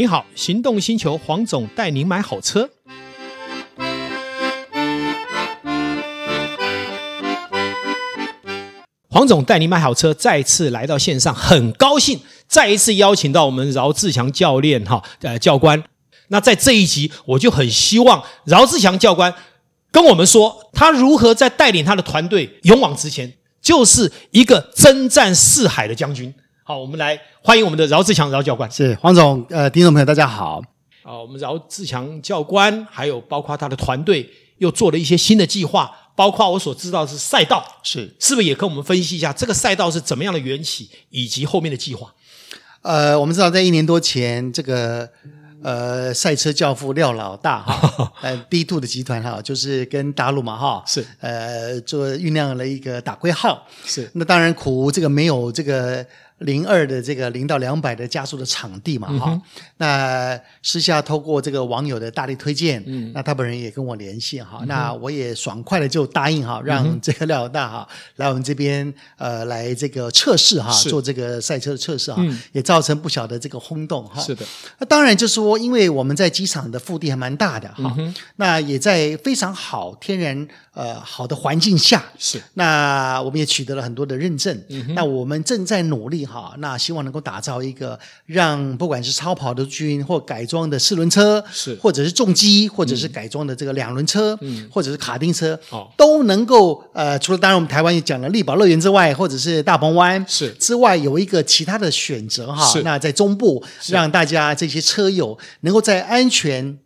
你好，行动星球黄总带您买好车。黄总带您买好车，再次来到线上，很高兴再一次邀请到我们饶志强教练哈，呃，教官。那在这一集，我就很希望饶志强教官跟我们说，他如何在带领他的团队勇往直前，就是一个征战四海的将军。好，我们来欢迎我们的饶志强饶教官。是黄总，呃，听众朋友大家好。啊，我们饶志强教官，还有包括他的团队，又做了一些新的计划，包括我所知道的是赛道，是是不是也跟我们分析一下这个赛道是怎么样的缘起，以及后面的计划？呃，我们知道在一年多前，这个呃赛车教父廖老大哈，呃 D Two 的集团哈，就是跟大陆嘛哈，是呃做酝酿了一个打龟号，是那当然苦无这个没有这个。零二的这个零到两百的加速的场地嘛，哈、嗯，那私下透过这个网友的大力推荐，嗯，那他本人也跟我联系哈、嗯，那我也爽快的就答应哈，让这个廖老大哈来我们这边呃来这个测试哈，做这个赛车的测试哈、嗯，也造成不小的这个轰动哈。是的，那当然就是说，因为我们在机场的腹地还蛮大的哈、嗯，那也在非常好天然呃好的环境下，是，那我们也取得了很多的认证，嗯、那我们正在努力。好，那希望能够打造一个让不管是超跑的军或改装的四轮车，是。或者是重机，或者是改装的这个两轮车，嗯，或者是卡丁车，哦，都能够呃，除了当然我们台湾也讲了力宝乐园之外，或者是大鹏湾是。之外，有一个其他的选择哈。那在中部，让大家这些车友能够在安全。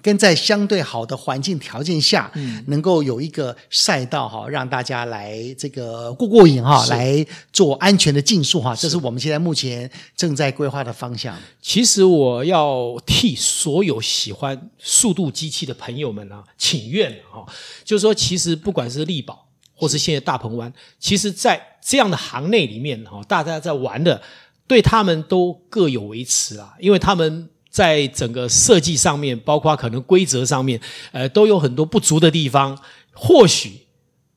跟在相对好的环境条件下，嗯，能够有一个赛道哈，让大家来这个过过瘾哈，来做安全的竞速哈，这是我们现在目前正在规划的方向。其实我要替所有喜欢速度机器的朋友们啊，请愿哈，就是说，其实不管是力宝或是现在大鹏湾，其实在这样的行内里面哈，大家在玩的，对他们都各有维持啊，因为他们。在整个设计上面，包括可能规则上面，呃，都有很多不足的地方。或许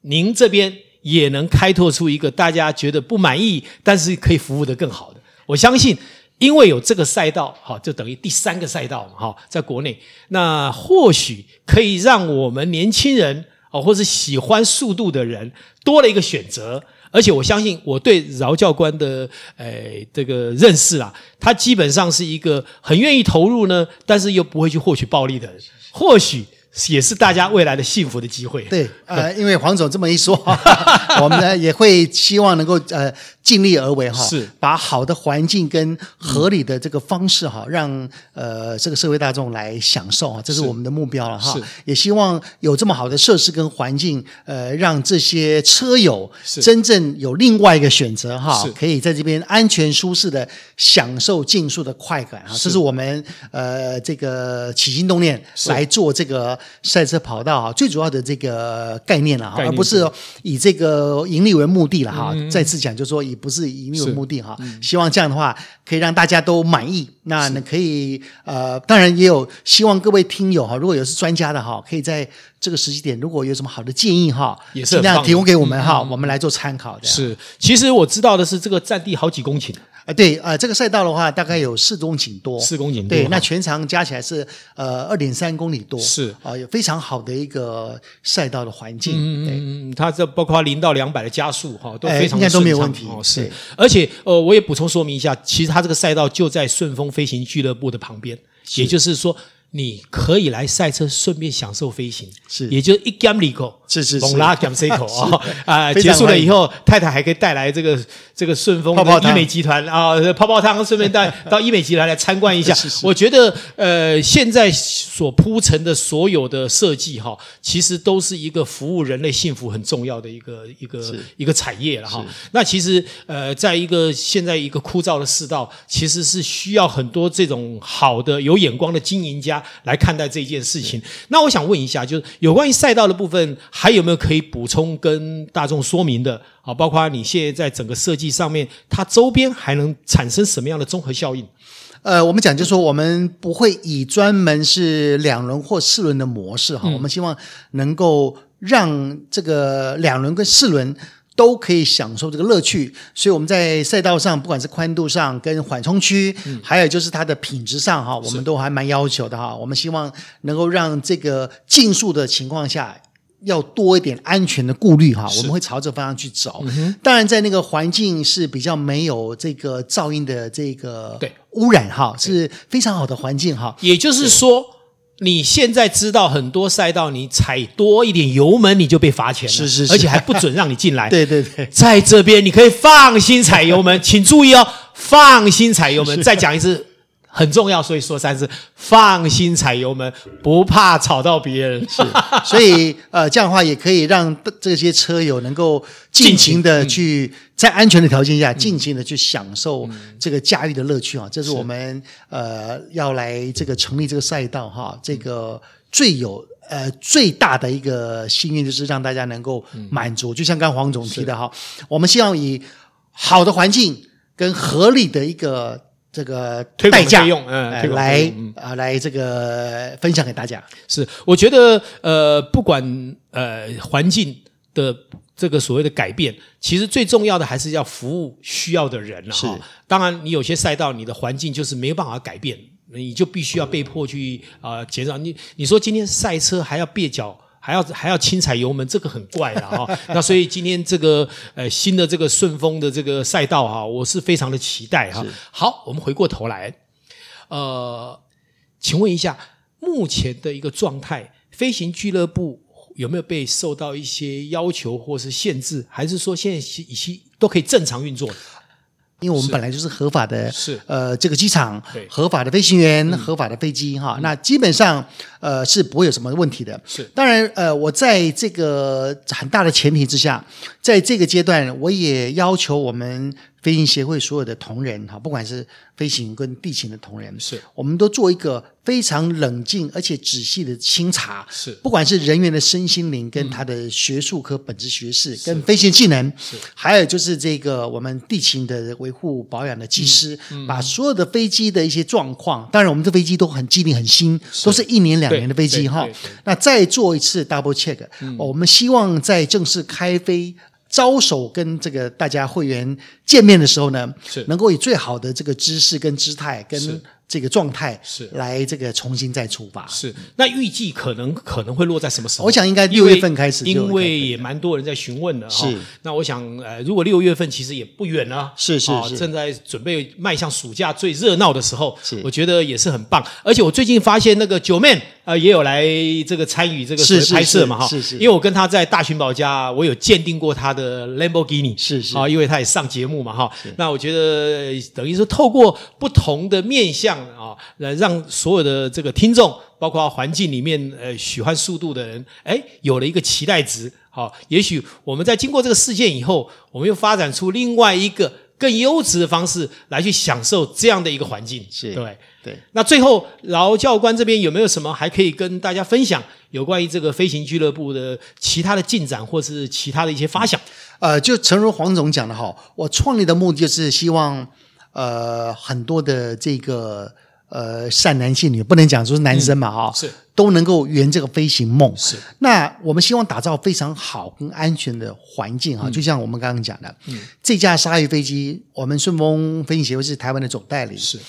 您这边也能开拓出一个大家觉得不满意，但是可以服务的更好的。我相信，因为有这个赛道，哈，就等于第三个赛道嘛，哈，在国内，那或许可以让我们年轻人，哦，或是喜欢速度的人多了一个选择。而且我相信我对饶教官的诶、呃、这个认识啊，他基本上是一个很愿意投入呢，但是又不会去获取暴利的人，或许。也是大家未来的幸福的机会。对，呃，因为黄总这么一说，我们呢也会希望能够呃尽力而为哈，是把好的环境跟合理的这个方式哈，让呃这个社会大众来享受啊，这是我们的目标了哈。是，也希望有这么好的设施跟环境，呃，让这些车友真正有另外一个选择哈，可以在这边安全舒适的享受竞速的快感啊。这是我们呃这个起心动念来做这个。赛车跑道哈，最主要的这个概念了哈，而不是以这个盈利为目的了哈。再次讲，就是说以不是以盈利为目的哈。希望这样的话可以让大家都满意。那呢，可以呃，当然也有希望各位听友哈，如果有是专家的哈，可以在这个时机点，如果有什么好的建议哈，也是尽量提供给我们哈，我们来做参考的。是，其实我知道的是，这个占地好几公顷。啊，对，呃，这个赛道的话，大概有四公顷多，四公顷多，对，那全长加起来是呃二点三公里多，是啊，有非常好的一个赛道的环境，嗯嗯嗯，它这包括零到两百的加速哈，都非常应该都没有问题，哦，是，而且呃，我也补充说明一下，其实它这个赛道就在顺风飞行俱乐部的旁边，也就是说。你可以来赛车，顺便享受飞行，是，也就一 gam 里口，是是是，猛拉 gam 塞口啊啊！结束了以后，太太还可以带来这个这个顺丰的医美集团啊，泡泡汤，顺便带到医美集团来参观一下。我觉得呃，现在所铺陈的所有的设计哈，其实都是一个服务人类幸福很重要的一个一个一个产业了哈。那其实呃，在一个现在一个枯燥的世道，其实是需要很多这种好的有眼光的经营家。来看待这件事情，那我想问一下，就是有关于赛道的部分，还有没有可以补充跟大众说明的？啊，包括你现在在整个设计上面，它周边还能产生什么样的综合效应？呃，我们讲就是说，我们不会以专门是两轮或四轮的模式哈、嗯，我们希望能够让这个两轮跟四轮。都可以享受这个乐趣，所以我们在赛道上，不管是宽度上跟缓冲区，嗯、还有就是它的品质上哈，我们都还蛮要求的哈。我们希望能够让这个竞速的情况下，要多一点安全的顾虑哈。我们会朝这方向去走。嗯、当然，在那个环境是比较没有这个噪音的这个对污染哈，是非常好的环境哈。也就是说。你现在知道很多赛道，你踩多一点油门你就被罚钱了，是是是，而且还不准让你进来。对对对，在这边你可以放心踩油门，请注意哦，放心踩油门。再讲一次。很重要，所以说三次，放心踩油门，不怕吵到别人。是，所以呃，这样的话也可以让这些车友能够尽情的去、嗯、在安全的条件下，尽情的去享受这个驾驭的乐趣啊！这是我们呃要来这个成立这个赛道哈，这个最有呃最大的一个心愿就是让大家能够满足。就像刚黄总提的哈，我们希望以好的环境跟合理的一个。这个代价用，嗯，来啊、呃，来这个分享给大家。是，我觉得呃，不管呃环境的这个所谓的改变，其实最重要的还是要服务需要的人了当然你有些赛道，你的环境就是没有办法改变，你就必须要被迫去啊、呃、减少。你你说今天赛车还要蹩脚。还要还要轻踩油门，这个很怪的哈、哦。那所以今天这个呃新的这个顺风的这个赛道哈，我是非常的期待哈。好，我们回过头来，呃，请问一下，目前的一个状态，飞行俱乐部有没有被受到一些要求或是限制，还是说现在已经都可以正常运作？因为我们本来就是合法的，是。呃这个机场，合法的飞行员，嗯、合法的飞机哈，那基本上呃是不会有什么问题的。是，当然呃我在这个很大的前提之下，在这个阶段，我也要求我们。飞行协会所有的同仁哈，不管是飞行跟地勤的同仁，是，我们都做一个非常冷静而且仔细的清查，是，不管是人员的身心灵跟他的学术科本质学士跟飞行技能，是，还有就是这个我们地勤的维护保养的技师，把所有的飞机的一些状况，当然我们这飞机都很机灵很新，都是一年两年的飞机哈，那再做一次 double check，我们希望在正式开飞。招手跟这个大家会员见面的时候呢，是能够以最好的这个姿势跟姿态跟。这个状态是来这个重新再出发是，那预计可能可能会落在什么时候？我想应该六月份开始，因为也蛮多人在询问的哈。是，那我想呃，如果六月份其实也不远了，是是是，正在准备迈向暑假最热闹的时候，是，我觉得也是很棒。而且我最近发现那个九 man 呃也有来这个参与这个拍摄嘛哈，是是，因为我跟他在大寻宝家，我有鉴定过他的 Lamborghini，是是啊，因为他也上节目嘛哈。那我觉得等于是透过不同的面向。啊，来让所有的这个听众，包括环境里面呃喜欢速度的人，哎，有了一个期待值。好，也许我们在经过这个事件以后，我们又发展出另外一个更优质的方式来去享受这样的一个环境。是，对对。那最后，劳教官这边有没有什么还可以跟大家分享有关于这个飞行俱乐部的其他的进展，或是其他的一些发想？呃，就诚如黄总讲的哈，我创立的目的就是希望呃很多的这个。呃，善男信女不能讲说是男生嘛，哈、嗯，是都能够圆这个飞行梦。是，那我们希望打造非常好跟安全的环境哈，嗯、就像我们刚刚讲的，嗯，这架鲨鱼飞机，我们顺丰飞行协会是台湾的总代理，是。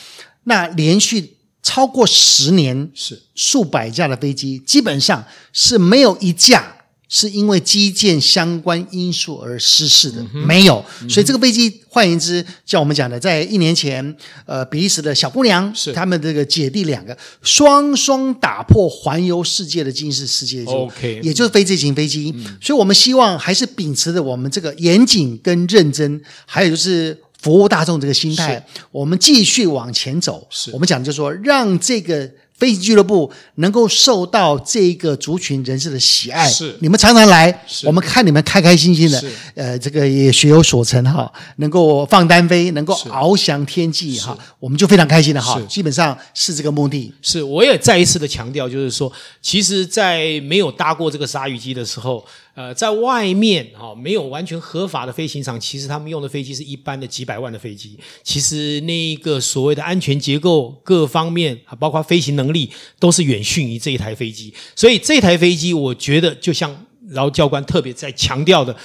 那连续超过十年，是数百架的飞机，基本上是没有一架。是因为基建相关因素而失事的，嗯、没有，所以这个飞机，换言之，像我们讲的，在一年前，呃，比利时的小姑娘，是。他们这个姐弟两个双双打破环游世界的吉尼斯世界纪录，OK，也就是飞这型飞机，嗯、所以我们希望还是秉持着我们这个严谨跟认真，还有就是服务大众这个心态，我们继续往前走。是。我们讲就是说，让这个。飞行俱乐部能够受到这一个族群人士的喜爱，是你们常常来，我们看你们开开心心的，呃，这个也学有所成哈，能够放单飞，能够翱翔天际哈，我们就非常开心的哈。基本上是这个目的。是，我也再一次的强调，就是说，其实，在没有搭过这个鲨鱼机的时候。呃，在外面哈、哦，没有完全合法的飞行场，其实他们用的飞机是一般的几百万的飞机。其实那一个所谓的安全结构各方面，包括飞行能力，都是远逊于这一台飞机。所以这台飞机，我觉得就像饶教官特别在强调的。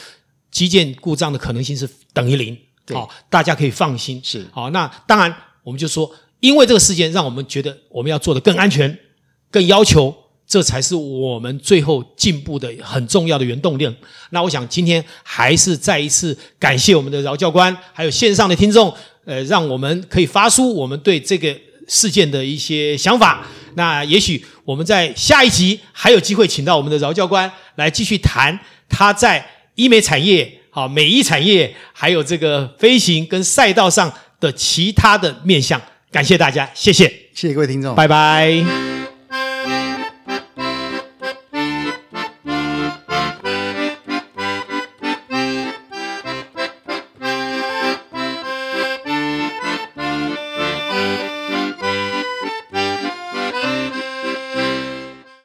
机件故障的可能性是等于零。好、哦，大家可以放心。是好、哦，那当然我们就说，因为这个事件，让我们觉得我们要做的更安全、更要求。这才是我们最后进步的很重要的原动力。那我想今天还是再一次感谢我们的饶教官，还有线上的听众，呃，让我们可以发出我们对这个事件的一些想法。那也许我们在下一集还有机会请到我们的饶教官来继续谈他在医美产业、好美医产业，还有这个飞行跟赛道上的其他的面向。感谢大家，谢谢，谢谢各位听众，拜拜。